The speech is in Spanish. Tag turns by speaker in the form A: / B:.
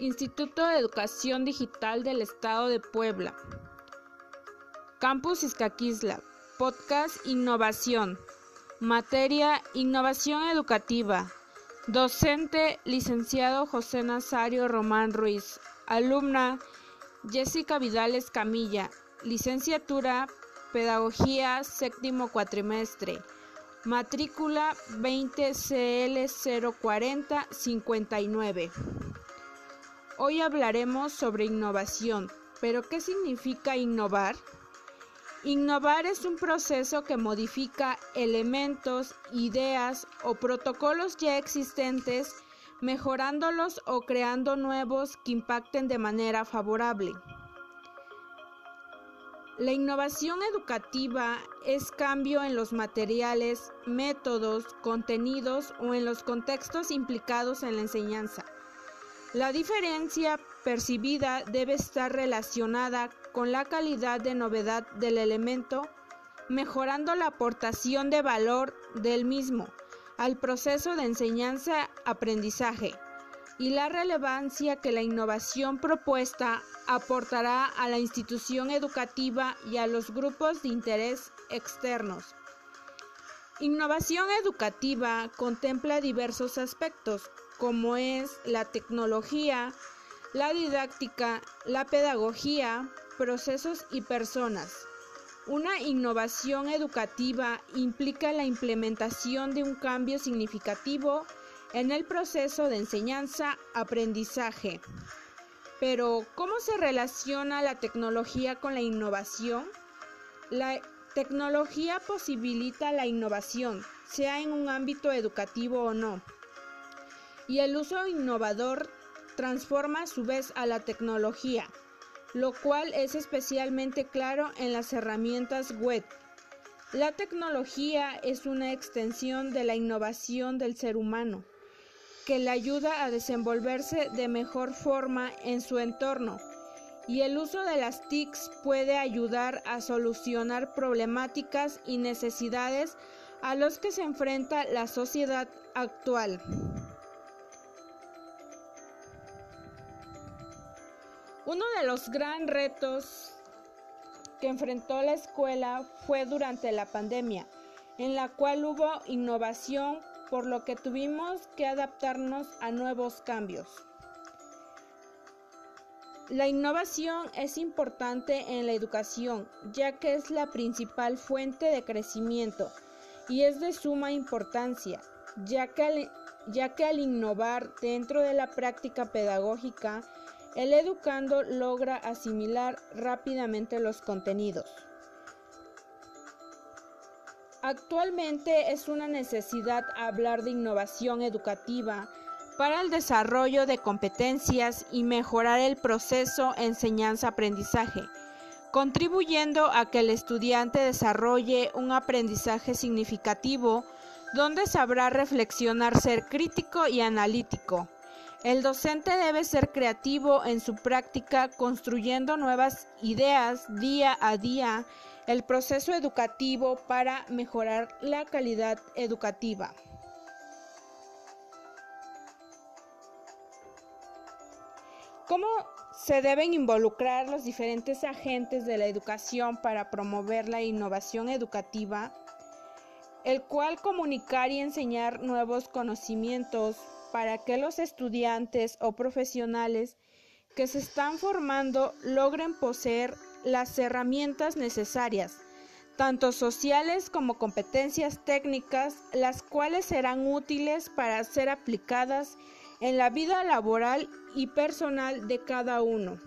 A: Instituto de Educación Digital del Estado de Puebla. Campus Izcaquisla. Podcast Innovación. Materia Innovación Educativa. Docente licenciado José Nazario Román Ruiz. Alumna Jessica Vidales Camilla. Licenciatura Pedagogía séptimo cuatrimestre. Matrícula 20CL04059. Hoy hablaremos sobre innovación. ¿Pero qué significa innovar? Innovar es un proceso que modifica elementos, ideas o protocolos ya existentes, mejorándolos o creando nuevos que impacten de manera favorable. La innovación educativa es cambio en los materiales, métodos, contenidos o en los contextos implicados en la enseñanza. La diferencia percibida debe estar relacionada con la calidad de novedad del elemento, mejorando la aportación de valor del mismo al proceso de enseñanza-aprendizaje y la relevancia que la innovación propuesta aportará a la institución educativa y a los grupos de interés externos. Innovación educativa contempla diversos aspectos, como es la tecnología, la didáctica, la pedagogía, procesos y personas. Una innovación educativa implica la implementación de un cambio significativo en el proceso de enseñanza-aprendizaje. Pero, ¿cómo se relaciona la tecnología con la innovación? Tecnología posibilita la innovación, sea en un ámbito educativo o no y el uso innovador transforma a su vez a la tecnología, lo cual es especialmente claro en las herramientas web. La tecnología es una extensión de la innovación del ser humano, que le ayuda a desenvolverse de mejor forma en su entorno, y el uso de las TICs puede ayudar a solucionar problemáticas y necesidades a los que se enfrenta la sociedad actual. Uno de los gran retos que enfrentó la escuela fue durante la pandemia, en la cual hubo innovación, por lo que tuvimos que adaptarnos a nuevos cambios. La innovación es importante en la educación, ya que es la principal fuente de crecimiento y es de suma importancia, ya que al, ya que al innovar dentro de la práctica pedagógica, el educando logra asimilar rápidamente los contenidos. Actualmente es una necesidad hablar de innovación educativa para el desarrollo de competencias y mejorar el proceso enseñanza-aprendizaje, contribuyendo a que el estudiante desarrolle un aprendizaje significativo donde sabrá reflexionar, ser crítico y analítico el docente debe ser creativo en su práctica, construyendo nuevas ideas día a día, el proceso educativo para mejorar la calidad educativa. ¿Cómo se deben involucrar los diferentes agentes de la educación para promover la innovación educativa? El cual comunicar y enseñar nuevos conocimientos, para que los estudiantes o profesionales que se están formando logren poseer las herramientas necesarias, tanto sociales como competencias técnicas, las cuales serán útiles para ser aplicadas en la vida laboral y personal de cada uno.